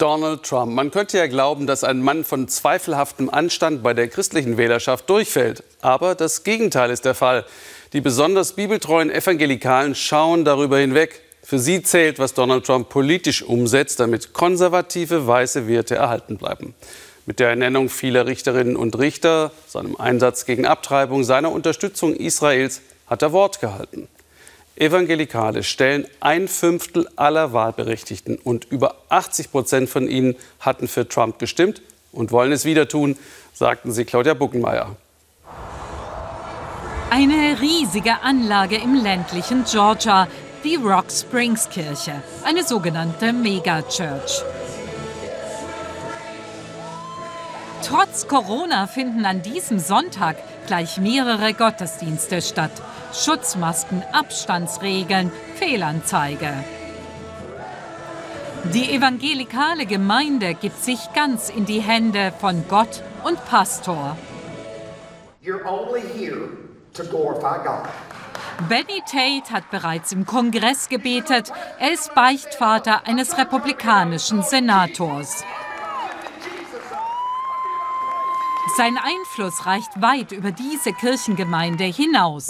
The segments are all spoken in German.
Donald Trump. Man könnte ja glauben, dass ein Mann von zweifelhaftem Anstand bei der christlichen Wählerschaft durchfällt. Aber das Gegenteil ist der Fall. Die besonders bibeltreuen Evangelikalen schauen darüber hinweg. Für sie zählt, was Donald Trump politisch umsetzt, damit konservative weiße Werte erhalten bleiben. Mit der Ernennung vieler Richterinnen und Richter, seinem Einsatz gegen Abtreibung, seiner Unterstützung Israels hat er Wort gehalten. Evangelikale stellen ein Fünftel aller Wahlberechtigten und über 80 Prozent von ihnen hatten für Trump gestimmt und wollen es wieder tun, sagten sie Claudia Buckenmeier. Eine riesige Anlage im ländlichen Georgia, die Rock Springs Kirche, eine sogenannte Megachurch. Trotz Corona finden an diesem Sonntag gleich mehrere Gottesdienste statt. Schutzmasken, Abstandsregeln, Fehlanzeige. Die evangelikale Gemeinde gibt sich ganz in die Hände von Gott und Pastor. Benny Tate hat bereits im Kongress gebetet. Er ist Beichtvater eines republikanischen Senators. Sein Einfluss reicht weit über diese Kirchengemeinde hinaus.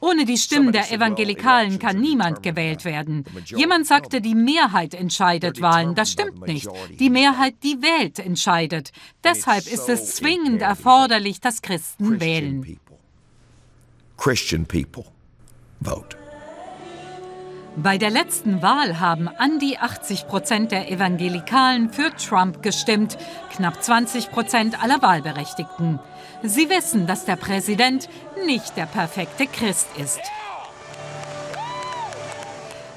Ohne die Stimmen der Evangelikalen kann niemand gewählt werden. Jemand sagte, die Mehrheit entscheidet Wahlen. Das stimmt nicht. Die Mehrheit, die wählt, entscheidet. Deshalb ist es zwingend erforderlich, dass Christen wählen. Christian people vote. Bei der letzten Wahl haben an die 80 Prozent der Evangelikalen für Trump gestimmt, knapp 20 Prozent aller Wahlberechtigten. Sie wissen, dass der Präsident nicht der perfekte Christ ist.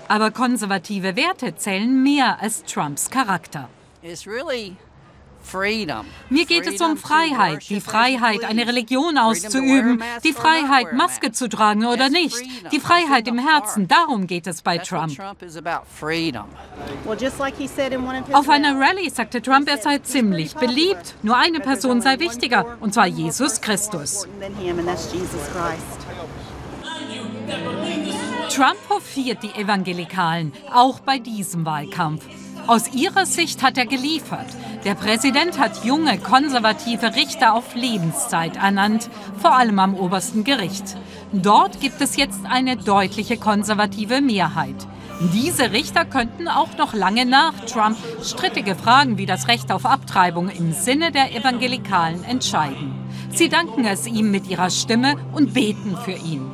Aber konservative Werte zählen mehr als Trumps Charakter. Mir geht es um Freiheit, die Freiheit, eine Religion auszuüben, die Freiheit, Maske zu tragen oder nicht, die Freiheit im Herzen, darum geht es bei Trump. Auf einer Rallye sagte Trump, er sei ziemlich beliebt, nur eine Person sei wichtiger, und zwar Jesus Christus. Trump hofiert die Evangelikalen, auch bei diesem Wahlkampf. Aus ihrer Sicht hat er geliefert. Der Präsident hat junge, konservative Richter auf Lebenszeit ernannt, vor allem am obersten Gericht. Dort gibt es jetzt eine deutliche konservative Mehrheit. Diese Richter könnten auch noch lange nach Trump strittige Fragen wie das Recht auf Abtreibung im Sinne der Evangelikalen entscheiden. Sie danken es ihm mit ihrer Stimme und beten für ihn.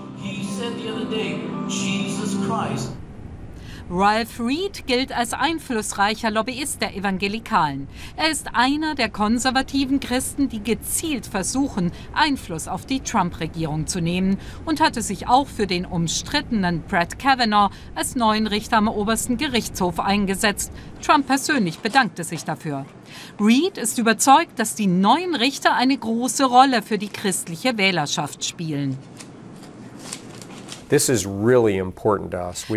Ralph Reed gilt als einflussreicher Lobbyist der Evangelikalen. Er ist einer der konservativen Christen, die gezielt versuchen, Einfluss auf die Trump-Regierung zu nehmen und hatte sich auch für den umstrittenen Brett Kavanaugh als neuen Richter am obersten Gerichtshof eingesetzt. Trump persönlich bedankte sich dafür. Reed ist überzeugt, dass die neuen Richter eine große Rolle für die christliche Wählerschaft spielen.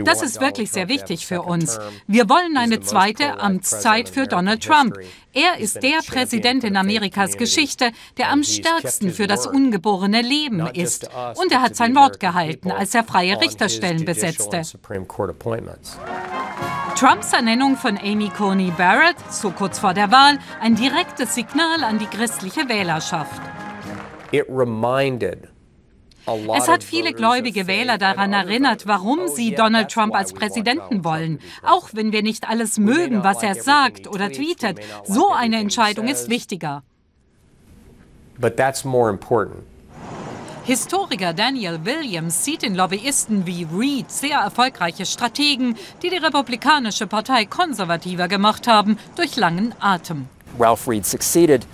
Das ist wirklich sehr wichtig für uns. Wir wollen eine zweite Amtszeit für Donald Trump. Er ist der Präsident in Amerikas Geschichte, der am stärksten für das ungeborene Leben ist. Und er hat sein Wort gehalten, als er freie Richterstellen besetzte. Trumps Ernennung von Amy Coney Barrett, so kurz vor der Wahl, ein direktes Signal an die christliche Wählerschaft. It reminded es hat viele gläubige Wähler daran erinnert, warum sie Donald Trump als Präsidenten wollen. Auch wenn wir nicht alles mögen, was er sagt oder tweetet, so eine Entscheidung ist wichtiger. Historiker Daniel Williams sieht in Lobbyisten wie Reed sehr erfolgreiche Strategen, die die Republikanische Partei konservativer gemacht haben, durch langen Atem. Ralph Reed succeeded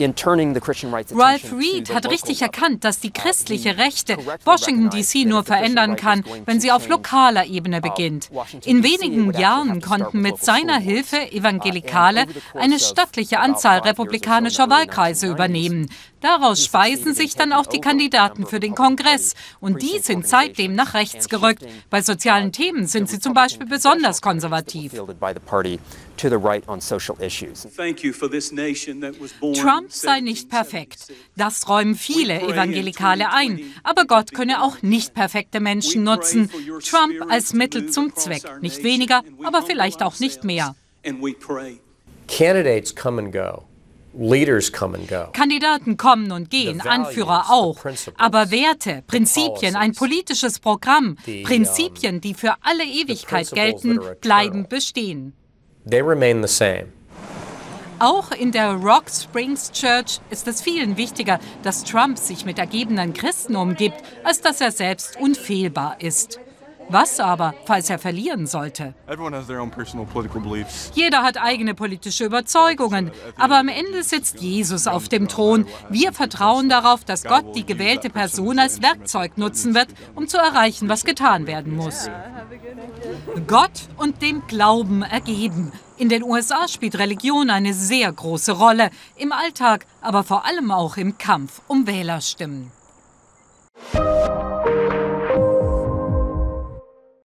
Ralph Reed hat richtig erkannt, dass die uh, christliche Rechte Washington DC nur verändern kann, wenn sie auf lokaler Ebene uh, beginnt. In wenigen Jahren konnten mit seiner Hilfe uh, Evangelikale eine stattliche Anzahl republikanischer Wahlkreise übernehmen. Daraus speisen sich dann auch die Kandidaten für den Kongress. Und die sind seitdem nach rechts gerückt. Bei sozialen Themen sind sie zum Beispiel besonders konservativ. Trump sei nicht perfekt. Das räumen viele Evangelikale ein. Aber Gott könne auch nicht perfekte Menschen nutzen. Trump als Mittel zum Zweck. Nicht weniger, aber vielleicht auch nicht mehr. Candidates come and go. Kandidaten kommen und gehen, Anführer auch. Aber Werte, Prinzipien, ein politisches Programm, Prinzipien, die für alle Ewigkeit gelten, bleiben bestehen. Auch in der Rock Springs Church ist es vielen wichtiger, dass Trump sich mit ergebenen Christen umgibt, als dass er selbst unfehlbar ist. Was aber, falls er verlieren sollte? Jeder hat eigene politische Überzeugungen, aber am Ende sitzt Jesus auf dem Thron. Wir vertrauen darauf, dass Gott die gewählte Person als Werkzeug nutzen wird, um zu erreichen, was getan werden muss. Gott und dem Glauben ergeben. In den USA spielt Religion eine sehr große Rolle, im Alltag, aber vor allem auch im Kampf um Wählerstimmen.